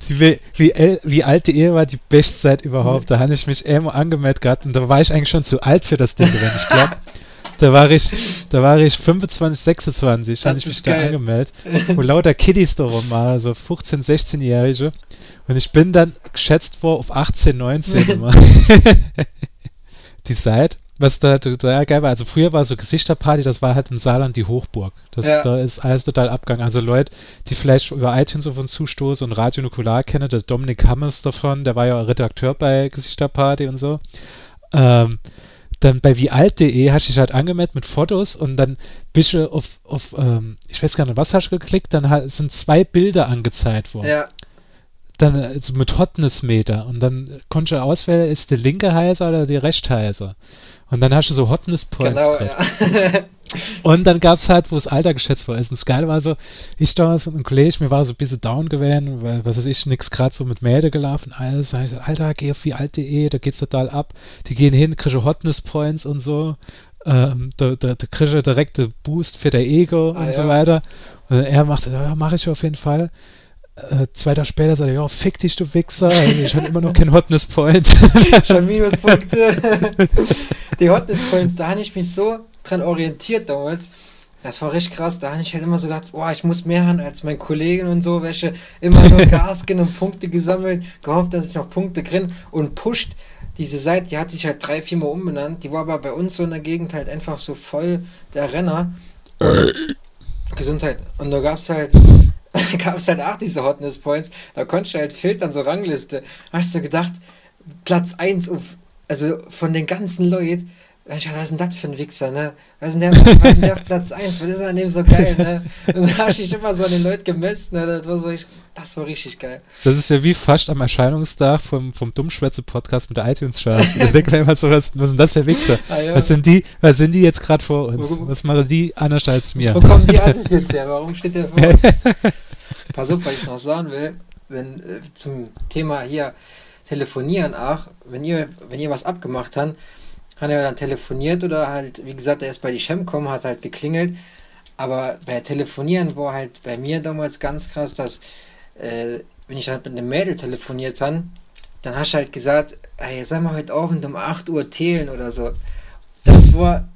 Speaker 2: Wie, wie, wie alte Ehe war die Bestzeit überhaupt. Da habe ich mich immer angemeldet gehabt und da war ich eigentlich schon zu alt für das Ding, wenn ich glaube. Da war ich, da war ich 25, 26, habe ich mich da angemeldet. Wo lauter Kiddies darum waren, so 15, 16-Jährige. Und ich bin dann geschätzt vor auf 18, 19 die Seite. Was da total geil war, also früher war so Gesichterparty, das war halt im Saarland die Hochburg. Das, ja. Da ist alles total abgegangen. Also Leute, die vielleicht über iTunes auf uns zustoßen und Radio Nukular kennen, der Dominik Hammers davon, der war ja Redakteur bei Gesichterparty und so. Ähm, dann bei wiealt.de hast du dich halt angemeldet mit Fotos und dann bist du auf, auf ähm, ich weiß gar nicht, was hast du geklickt, dann sind zwei Bilder angezeigt worden. Ja. Dann also mit Hotness-Meter und dann konntest du auswählen, ist der linke Heiser oder die rechte Heiser. Und dann hast du so Hotness-Points genau, ja. Und dann gab es halt, wo das Alter geschätzt war. Und das Geile war so, ich damals und ein Kollege, mir war so ein bisschen down gewesen, weil, was weiß ich, nix gerade so mit Mäde gelaufen. Alles, sag ich so, Alter, geh auf wie alt.de, da geht's total ab. Die gehen hin, kriegen Hotness Points und so. Ähm, da, da, da kriege ich direkte Boost für der Ego ah, und ja. so weiter. Und er macht, ja, mache ich auf jeden Fall. Äh, zwei Tage später sagt er, ja, fick dich, du Wichser. Also ich habe immer noch keinen Hotness Point. Schon Minuspunkte.
Speaker 1: Die Hotness Points, da habe ich mich so dran orientiert damals. Das war richtig krass. Da habe ich halt immer so gedacht, boah, ich muss mehr haben als mein Kollegen und so, welche immer nur Gas gehen und Punkte gesammelt, gehofft, dass ich noch Punkte kriege und pusht. Diese Seite, die hat sich halt drei, vier Mal umbenannt. Die war aber bei uns so in der Gegend halt einfach so voll der Renner. Gesundheit. Und da gab es halt gab es halt auch diese Hotness Points. Da konntest du halt filtern, so Rangliste. Hast du gedacht, Platz 1 auf, also von den ganzen Leuten, was ist denn das für ein Wichser, ne? Was ist denn der, was ist denn der Platz 1? Was ist an dem so geil, ne? Und da hast du dich immer so an den Leuten gemessen, ne? Das war, so, das war richtig geil.
Speaker 2: Das ist ja wie fast am Erscheinungstag vom, vom Dummschwätze-Podcast mit der iTunes-Charts. da denkt man immer so, was, was sind das für Wichser? Ah, ja. Was sind die, was sind die jetzt gerade vor uns? Was machen die anders als mir?
Speaker 1: Wo kommen die Assis jetzt her? Warum steht der vor uns? Pass auf, was ich noch sagen will, wenn äh, zum Thema hier telefonieren auch, wenn ihr, wenn ihr was abgemacht habt, hat er dann telefoniert oder halt, wie gesagt, er ist bei die Chem gekommen, hat halt geklingelt. Aber bei Telefonieren war halt bei mir damals ganz krass, dass äh, wenn ich halt mit einem Mädel telefoniert habe, dann hast du halt gesagt, ey, sei mal heute Abend um 8 Uhr zählen oder so. Das war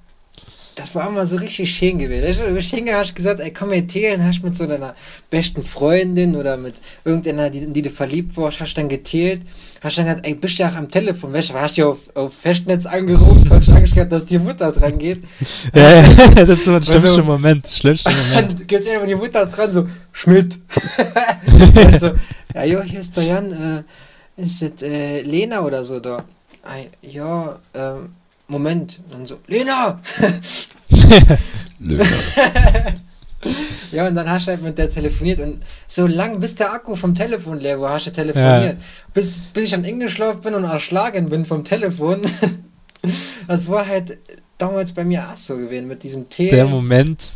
Speaker 1: das war immer so richtig schön gewesen. Hingegangen, hast gesagt, ey, komm hier teilen, hast mit so deiner besten Freundin oder mit irgendeiner, die, die du verliebt warst, hast dann geteilt, hast dann gesagt, ey, bist du auch am Telefon, weißt du, hast du auf, auf Festnetz angerufen, hast Angst gehabt, dass die Mutter dran geht.
Speaker 2: Ja, ja, das ist so ein schlimmster also, Moment, schlimmster Moment.
Speaker 1: Dann geht irgendwann die Mutter dran, so, Schmidt. also, ja, jo, hier ist der Jan, äh, ist es äh, Lena oder so da? Ja, ähm, Moment. Und dann so, Lena! Lena. ja, und dann hast du halt mit der telefoniert und so lang, bis der Akku vom Telefon leer war, hast du telefoniert. Ja. Bis, bis ich dann eingeschlafen bin und erschlagen bin vom Telefon. das war halt damals bei mir auch so gewesen mit diesem
Speaker 2: Tee. Der Moment,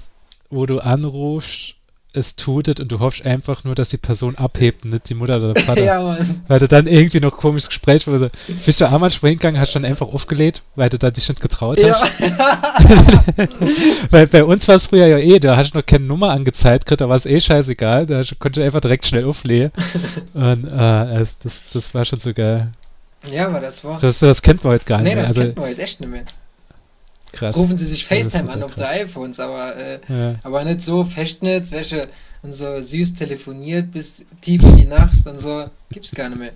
Speaker 2: wo du anrufst, es tutet und du hoffst einfach nur, dass die Person abhebt und nicht die Mutter oder der Vater.
Speaker 1: ja, Mann.
Speaker 2: Weil du dann irgendwie noch komisches Gespräch du, Bist du einmal springen gegangen, hast du dann einfach aufgelegt, weil du da dich nicht getraut hast?
Speaker 1: Ja.
Speaker 2: Weil bei uns war es früher ja eh, da hast du noch keine Nummer angezeigt, kriegt, da war es eh scheißegal, da hast- konntest du einfach direkt schnell auflegen. Und äh, das, das war schon so geil.
Speaker 1: ja, aber das war.
Speaker 2: So, so, das kennt man heute gar nicht
Speaker 1: nee,
Speaker 2: mehr.
Speaker 1: das
Speaker 2: Also
Speaker 1: kennt man heute echt nicht mehr.
Speaker 2: Krass.
Speaker 1: Rufen sie sich
Speaker 2: ist
Speaker 1: FaceTime an auf
Speaker 2: krass.
Speaker 1: der iPhones, aber, äh,
Speaker 2: Ja.
Speaker 1: aber nicht so Festnetz, welche und so süß telefoniert bis tief in die Nacht und so. Gibt's gar nicht mehr.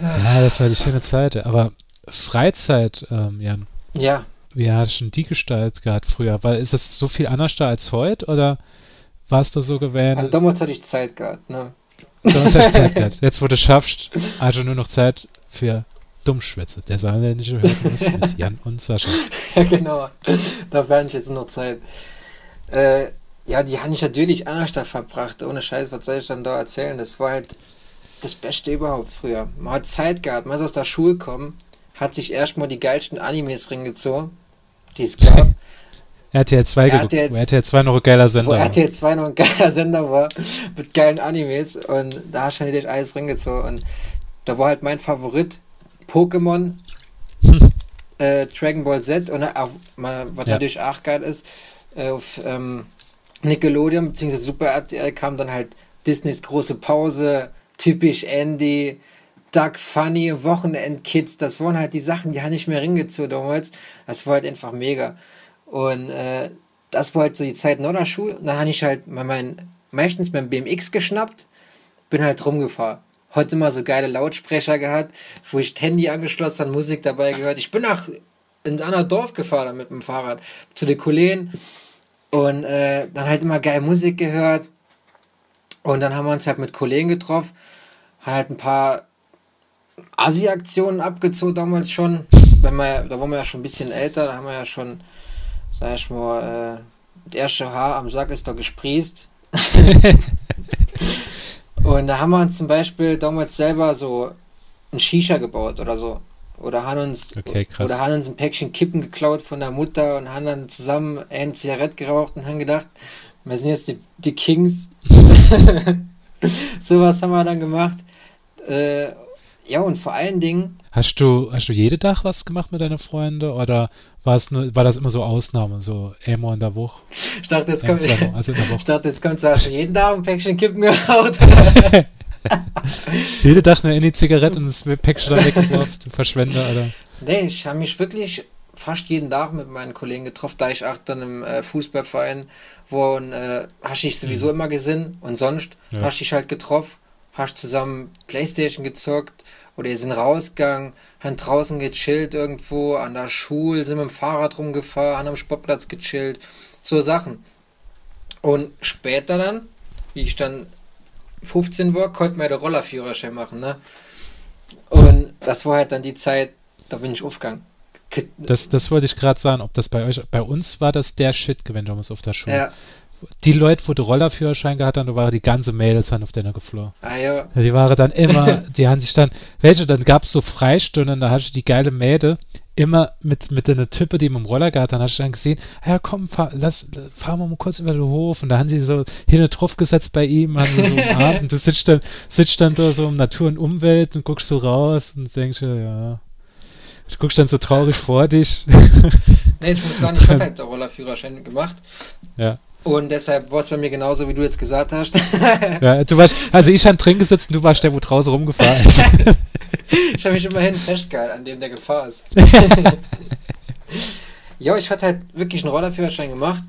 Speaker 2: ja, das war die schöne Zeit. Aber Freizeit, ähm, Jan,
Speaker 1: Ja,
Speaker 2: wie hast du denn die Gestalt gehabt früher? Weil ist das so viel anders da als heute oder warst du so gewählt?
Speaker 1: also damals hatte ich Zeit gehabt, ne?
Speaker 2: Sonst hast du Zeit gehabt. Jetzt, wo du schaffst, also nur noch Zeit für Dummschwätze. Der saarländische Hörgenuss mit Jan und Sascha.
Speaker 1: Ja, genau. Da wäre ich jetzt noch Zeit. Äh, ja, die habe ich natürlich anders da verbracht. Ohne Scheiß, was soll ich dann da erzählen? Das war halt das Beste überhaupt früher. Man hat Zeit gehabt, man ist aus der Schule gekommen, hat sich erstmal die geilsten Animes reingezogen, die es gab.
Speaker 2: RTL 2
Speaker 1: Er hat
Speaker 2: geguckt. wo RTL 2 noch ein geiler Sender
Speaker 1: wo
Speaker 2: war.
Speaker 1: RTL 2 noch ein geiler Sender war, mit geilen Animes. Und da hast du natürlich alles reingezogen. Und da war halt mein Favorit Pokémon, äh, Dragon Ball Z und auch, mal, was
Speaker 2: Ja.
Speaker 1: natürlich auch geil ist, äh, auf ähm, Nickelodeon bzw. Super RTL kam dann halt Disneys große Pause, typisch Andy, Duck Funny, Wochenendkids, das waren halt die Sachen, die habe ich mir reingezogen damals. Das war halt einfach mega. Und äh, das war halt so die Zeit nach der Schule. Und dann habe ich halt mein, meistens mein BMX geschnappt, bin halt rumgefahren. Heute mal so geile Lautsprecher gehabt, wo ich das Handy angeschlossen habe, Musik dabei gehört. Ich bin nach in ein Dorf gefahren mit dem Fahrrad zu den Kollegen und äh, dann halt immer geil Musik gehört. Und dann haben wir uns halt mit Kollegen getroffen, halt ein paar Asi-Aktionen abgezogen damals schon. Wenn wir, da waren wir ja schon ein bisschen älter, da haben wir ja schon, sag ich mal, äh, das erste Haar am Sack ist da gesprießt. Und da haben wir uns zum Beispiel damals selber so ein Shisha gebaut oder so. Oder haben uns,
Speaker 2: Okay,
Speaker 1: oder haben uns ein Päckchen Kippen geklaut von der Mutter und haben dann zusammen eine Zigarette geraucht und haben gedacht, wir sind jetzt die, die Kings. Sowas haben wir dann gemacht. Äh, ja, und vor allen Dingen,
Speaker 2: Hast du, hast du jede Tag was gemacht mit deinen Freunden oder war es nur, war das immer so Ausnahme, so einmal in der Woche?
Speaker 1: ich dachte, jetzt kommt,
Speaker 2: zweimal, also in der
Speaker 1: ich dachte, jetzt kommt Sascha jeden Tag ein Päckchen Kippen geraucht.
Speaker 2: Jede Tag nur in die Zigarette und das Päckchen dann weggeworfen, du Verschwender, oder?
Speaker 1: Nee, ich habe mich wirklich fast jeden Tag mit meinen Kollegen getroffen, da ich auch dann im äh, Fußballverein wo äh, hast ich sowieso immer gesehen und sonst
Speaker 2: Mhm. Ja.
Speaker 1: hast dich halt getroffen, hast zusammen Playstation gezockt oder ihr sind rausgegangen, haben draußen gechillt irgendwo, an der Schule, sind mit dem Fahrrad rumgefahren, haben am Sportplatz gechillt, so Sachen. Und später dann, wie ich dann 15 war, konnte man ja den Rollerführerschein machen, ne? Und das war halt dann die Zeit, da bin ich aufgegangen.
Speaker 2: Das, das wollte ich gerade sagen, ob das bei euch, bei uns war das der Shit gewesen damals auf der Schule.
Speaker 1: Ja,
Speaker 2: Die Leute, wo du Rollerführerschein gehabt hast, da waren die ganze Mädels dann auf deiner geflohen.
Speaker 1: ah ja.
Speaker 2: Die waren dann immer, die haben sich dann, welche, dann gab es so Freistunden, da hast du die geile Mäde immer mit, mit einer Type, die mit dem Roller gehabt, dann hast du dann gesehen, ah ja komm, fahr, lass, fahren wir mal kurz über den Hof und da haben sie so hin und drauf gesetzt bei ihm, haben sie so umarmt und du sitzt dann, sitzt dann da so um Natur und Umwelt und guckst so raus und denkst ja, du guckst dann so traurig vor dich.
Speaker 1: Nee, ich muss sagen, ich hatte halt den Rollerführerschein gemacht.
Speaker 2: Ja.
Speaker 1: Und deshalb war es bei mir genauso, wie du jetzt gesagt hast.
Speaker 2: ja, du warst, also ich habe drin gesessen, du warst der, wo draußen rumgefahren ist.
Speaker 1: ich habe mich immerhin festgehalten, an dem der Gefahr ist. ja, ich hatte halt wirklich einen Rollerführerschein gemacht,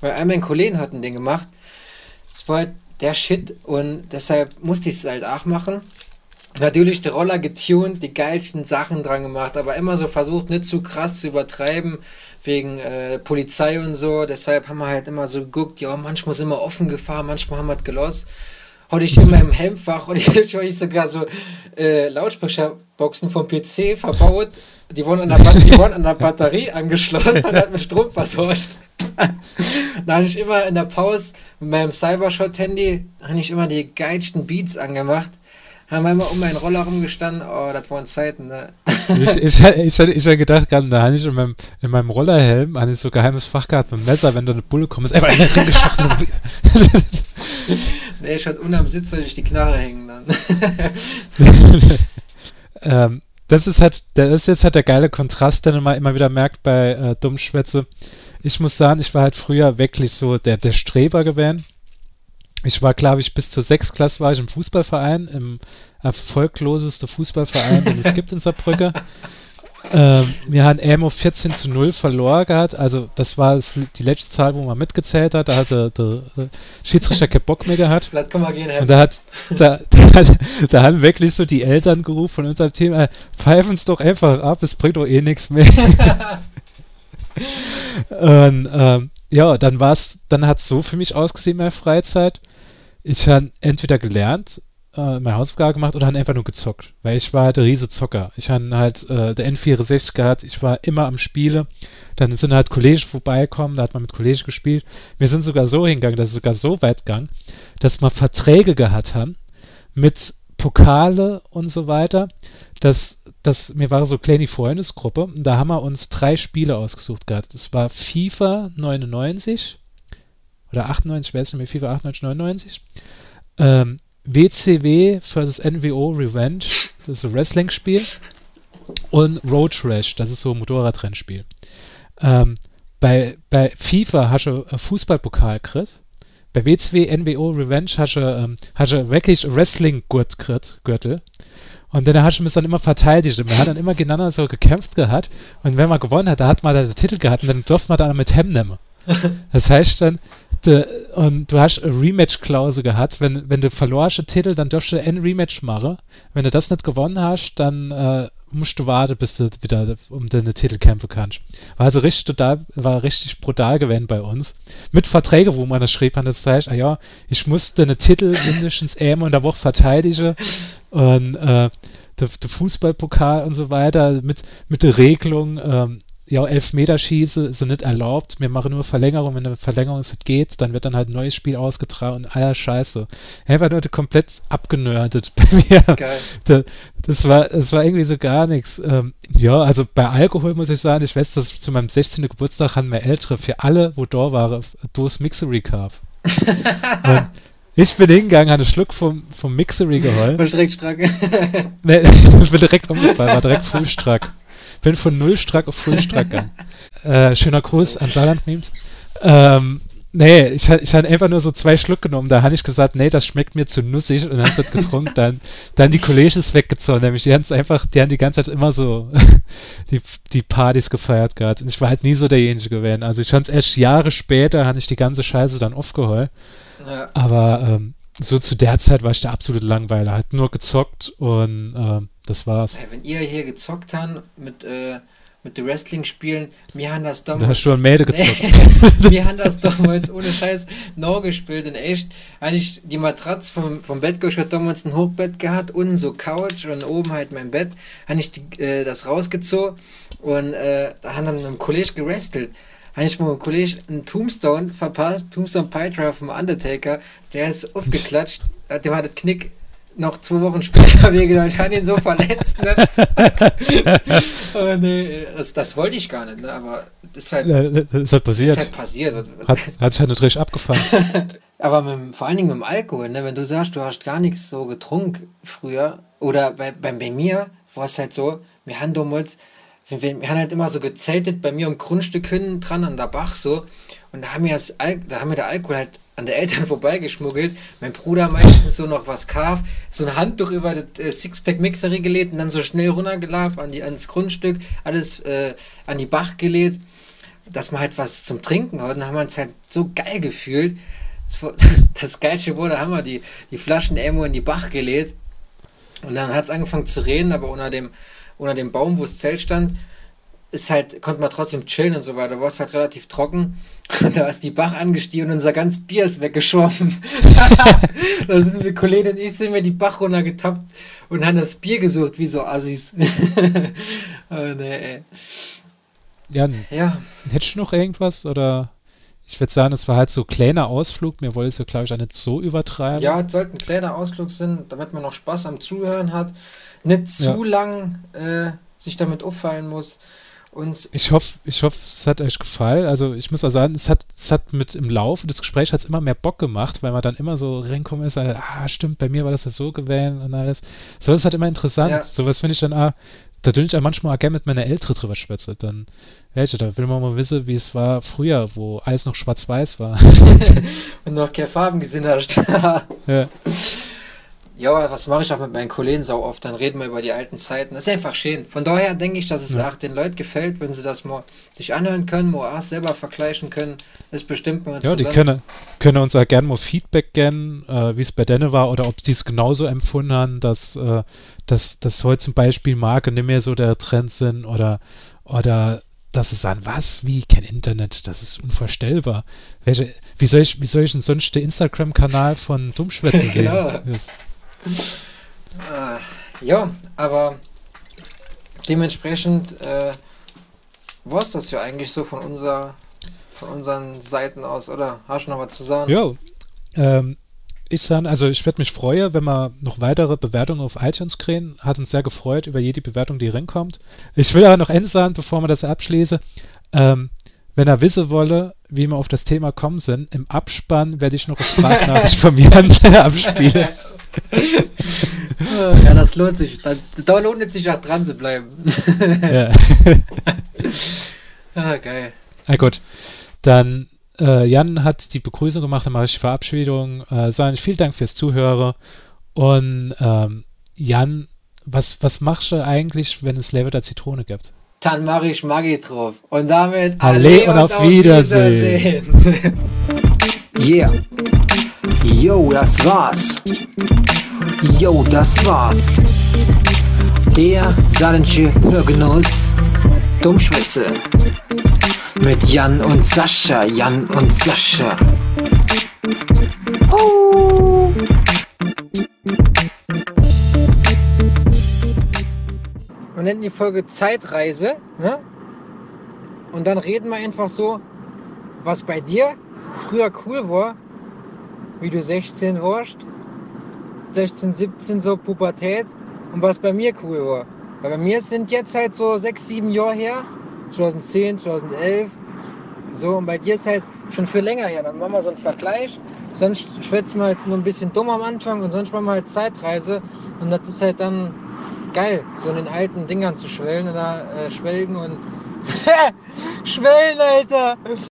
Speaker 1: weil all meine Kollegen hatten den gemacht. Es war halt der Shit und deshalb musste ich es halt auch machen. Natürlich die Roller getuned, die geilsten Sachen dran gemacht, aber immer so versucht, nicht zu krass zu übertreiben, wegen äh, Polizei und so. Deshalb haben wir halt immer so geguckt, ja, manchmal sind wir offen gefahren, manchmal haben wir es gelost. Hatte ich immer im Helmfach und ich habe ich sogar so äh, Lautsprecherboxen vom PC verbaut. Die wurden an der, Bat die wurden an der Batterie angeschlossen und hat mit Strom versorgt. da habe ich immer in der Pause mit meinem Cybershot-Handy habe ich immer die geilsten Beats angemacht. Haben wir immer um meinen Roller rumgestanden. Oh, das waren Zeiten, ne?
Speaker 2: ich, ich, ich, ich, ich habe gedacht, gerade da habe ich in meinem, in meinem Rollerhelm habe ich so geheimes Fach gehabt mit dem Messer, wenn da eine Bulle kommt, ist einfach einer gestochen.
Speaker 1: nee, schon unten am Sitz ich die Knarre hängen dann.
Speaker 2: ähm, das ist halt, das ist jetzt halt der geile Kontrast, den man immer wieder merkt bei äh, Dummschwätze. Ich muss sagen, ich war halt früher wirklich so der, der Streber gewesen. Ich war, glaube ich, bis zur Sechsklasse war ich im Fußballverein, im erfolgloseste Fußballverein, den es gibt in Saarbrücke. Ähm, wir haben Emo 14 zu 0 verloren gehabt. Also, das war das, die letzte Zahl, wo man mitgezählt hat. Da hat der, der, der Schiedsrichter keinen Bock mehr gehabt.
Speaker 1: Das kann man gehen,
Speaker 2: Und da hat, da, da, da, haben wirklich so die Eltern gerufen von unserem Team: äh, pfeifen uns doch einfach ab, es bringt doch eh nichts mehr. Und ähm, ja, dann war es, dann hat es so für mich ausgesehen, meine Freizeit. Ich habe entweder gelernt, äh, meine Hausaufgabe gemacht oder habe einfach nur gezockt. Weil ich war halt der riese Zocker. Ich habe halt äh, der N64 gehabt, ich war immer am Spiele. Dann sind halt Kollegen vorbeigekommen, da hat man mit Kollegen gespielt. Wir sind sogar so hingegangen, das ist sogar so weit gegangen, dass wir Verträge gehabt haben mit Pokale und so weiter, dass das, mir war so eine kleine Freundesgruppe und da haben wir uns drei Spiele ausgesucht gehabt. Das war FIFA 99 oder 98, ich weiß nicht mehr, FIFA 98, 99. Ähm, WCW vs. NWO Revenge, das ist ein Wrestling-Spiel. Und Road Trash, das ist so ein Motorradrennspiel. Ähm, bei, bei FIFA hast du einen Fußballpokal gekriegt. Bei WCW NWO Revenge hast du, ähm, hast du wirklich Wrestling-Gürtel. Und dann hast du mich dann immer verteidigt. Und wir haben dann immer gegeneinander so gekämpft gehabt. Und wenn man gewonnen hat, da hat man da den Titel gehabt und dann durfte man dann mit Hem nehmen. Das heißt dann, de, und du hast eine Rematch-Klausel gehabt. Wenn, wenn du verlorst den Titel, dann darfst du ein Rematch machen. Wenn du das nicht gewonnen hast, dann äh, musst du warten, bis du wieder um deine Titel kämpfen kannst. War also richtig total, war richtig brutal gewesen bei uns. Mit Verträgen, wo man das schrieb, an das heißt, ah ja, ich muss deine Titel mindestens einmal in der Woche verteidigen und äh, der, der Fußballpokal und so weiter mit, mit der Regelung, ähm, ja, Elfmeterschieße sind nicht erlaubt. Wir machen nur Verlängerung. Wenn eine Verlängerung geht, dann wird dann halt ein neues Spiel ausgetragen und aller Scheiße. Er war heute komplett abgenördet bei mir. Geil. Das, das, war, das war irgendwie so gar nichts. Ähm, ja, also bei Alkohol muss ich sagen, ich weiß, dass zu meinem 16. Geburtstag haben wir Ältere für alle, wo da waren, Dose Mixery Carve. Ich bin hingegangen, einen Schluck vom, vom Mixery geholt.
Speaker 1: War direkt strack.
Speaker 2: nee, ich bin direkt umgefallen, war direkt Frühstrack bin von Nullstrack auf Frühstrack gegangen. äh, schöner Gruß an Saarland-Memes. Ähm, nee, ich, ich hatte einfach nur so zwei Schluck genommen. Da habe ich gesagt, nee, das schmeckt mir zu nussig und dann das getrunken. dann, dann die Kollegen ist weggezogen. Nämlich, die haben es einfach, die haben die ganze Zeit immer so die, die Partys gefeiert gehabt. Und ich war halt nie so derjenige gewesen. Also ich fand es erst Jahre später, habe ich die ganze Scheiße dann aufgeheult. Ja. Aber ähm, so zu der Zeit war ich der absolute Langweiler. Halt nur gezockt und ähm, das war's.
Speaker 1: Wenn ihr hier gezockt habt mit, äh, mit den Wrestling-Spielen, wir haben das damals.
Speaker 2: Da hast du schon Mäde gezockt.
Speaker 1: wir haben das damals ohne Scheiß noch gespielt. Und echt, eigentlich die Matratze vom, vom Bett ich hatte damals ein Hochbett gehabt, unten so Couch und oben halt mein Bett. Habe ich die, äh, das rausgezogen und äh, da haben dann mit einem Kollege gerestelt habe ich mit einem Kollegen einen Tombstone verpasst, Tombstone Drive vom Undertaker, der ist aufgeklatscht, dem hat das Knick noch zwei Wochen später habe ihn so verletzt. Ne? oh, nee, das, das, wollte ich gar nicht, ne? aber das ist halt,
Speaker 2: das ist halt passiert.
Speaker 1: Ist halt passiert.
Speaker 2: Hat, hat sich halt natürlich abgefahren.
Speaker 1: aber mit, vor allen Dingen mit dem Alkohol, ne? wenn du sagst, du hast gar nichts so getrunken früher, oder bei, bei, bei mir war es halt so, wir haben damals, wir, wir, haben halt immer so gezeltet bei mir im Grundstück hinten dran an der Bach so, und da haben wir, das Al da haben wir der Alkohol halt an der Eltern vorbeigeschmuggelt. Mein Bruder meistens so noch was kauf, so ein Handtuch über das äh, Sixpack-Mixery gelegt und dann so schnell runtergelabt an die, ans Grundstück, alles äh, an die Bach gelegt, dass man halt was zum Trinken hat. Und dann haben wir uns halt so geil gefühlt. Das, das Geilste wurde, haben wir die, die Flaschen irgendwo in die Bach gelegt. Und dann hat es angefangen zu reden, aber unter dem, unter dem Baum, wo das Zelt stand, ist halt, konnte man trotzdem chillen und so weiter. War es halt relativ trocken. Und da ist die Bach angestiegen und unser ganz Bier ist weggeschwommen. da sind wir, Kollegen und ich, sind wir die Bach runtergetappt und haben das Bier gesucht, wie so Assis. oh, nee, ey.
Speaker 2: Ja, ja. Hättest du noch irgendwas oder? Ich würde sagen, es war halt so ein kleiner Ausflug. Mir wollte es ja, glaube ich, auch nicht so übertreiben.
Speaker 1: Ja, es sollte ein kleiner Ausflug sein, damit man noch Spaß am Zuhören hat. Nicht zu ja. lang äh, sich damit auffallen muss. uns.
Speaker 2: Ich hoffe, ich hoffe, es hat euch gefallen. Also ich muss auch sagen, es hat, es hat mit im Laufe des Gesprächs hat es immer mehr Bock gemacht, weil man dann immer so reinkommen ist, und, ah, stimmt, bei mir war das ja so gewählt und alles. So ist halt immer interessant.
Speaker 1: Ja.
Speaker 2: Sowas finde ich dann, ah, da tue ich auch manchmal auch gerne mit meiner Ältere drüber schwätze. Dann, welche, da will man mal wissen, wie es war früher, wo alles noch schwarz-weiß war.
Speaker 1: und noch keine Farben gesehen hast.
Speaker 2: ja.
Speaker 1: Ja, was mache ich auch mit meinen Kollegen sau oft? Dann reden wir über die alten Zeiten. Das ist einfach schön. Von daher denke ich, dass es
Speaker 2: Ja.
Speaker 1: auch den Leuten gefällt, wenn sie das mal sich anhören können, mal auch selber vergleichen können. Ist bestimmt mal
Speaker 2: Ja, die
Speaker 1: interessant.
Speaker 2: können, können uns auch gerne mal Feedback geben, äh, wie es bei denen war oder ob die es genauso empfunden haben, dass, äh, dass, dass heute zum Beispiel Marke nicht mehr so der Trend sind oder, oder dass sie sagen, was, wie, kein Internet, das ist unvorstellbar. Welche, wie, soll ich, wie soll ich denn sonst den Instagram-Kanal von Dummschwätze sehen?
Speaker 1: Genau.
Speaker 2: Das,
Speaker 1: Ah, ja, aber dementsprechend äh, war es das ja eigentlich so von unserer von unseren Seiten aus, oder? Hast du noch was zu sagen?
Speaker 2: ja, ähm, ich sage, also ich werde mich freuen, wenn wir noch weitere Bewertungen auf iTunes kriegen. Hat uns sehr gefreut über jede Bewertung, die reinkommt. Ich will aber noch eins sagen, bevor wir das abschließen. Ähm, wenn er wissen wolle, wie wir auf das Thema kommen sind, im Abspann werde ich noch eine Sprachnachricht von mir abspielen.
Speaker 1: Ja, das lohnt sich. Da, da lohnt es sich auch dran zu bleiben.
Speaker 2: ja.
Speaker 1: ah, geil.
Speaker 2: Na gut, dann äh, Jan hat die Begrüßung gemacht, dann mache ich die Verabschiedung. Äh, sagen vielen Dank fürs Zuhören. Und ähm, Jan, was, was machst du eigentlich, wenn es Lever der Zitrone gibt?
Speaker 1: Dann mache ich Maggi drauf. Und damit
Speaker 2: Alle und auf Wiedersehen.
Speaker 1: Wiedersehen. yeah. Yo, das war's. Yo, das war's. Der saarländische Hörgenuss. Dummschwätze. Mit Jan und Sascha. Jan und Sascha. Oh. Wir nennen die Folge Zeitreise, ne? Und dann reden wir einfach so, was bei dir früher cool war, wie du 16 warst, 16, 17 so Pubertät und was bei mir cool war. Weil bei mir sind jetzt halt so 6, 7 Jahre her, 2010, 2011, so und bei dir ist halt schon viel länger her. Dann machen wir so einen Vergleich. Sonst schwätzen wir halt nur ein bisschen dumm am Anfang und sonst machen wir halt Zeitreise und das ist halt dann geil, so in den alten Dingern zu schwellen oder äh, schwelgen und schwellen, Alter.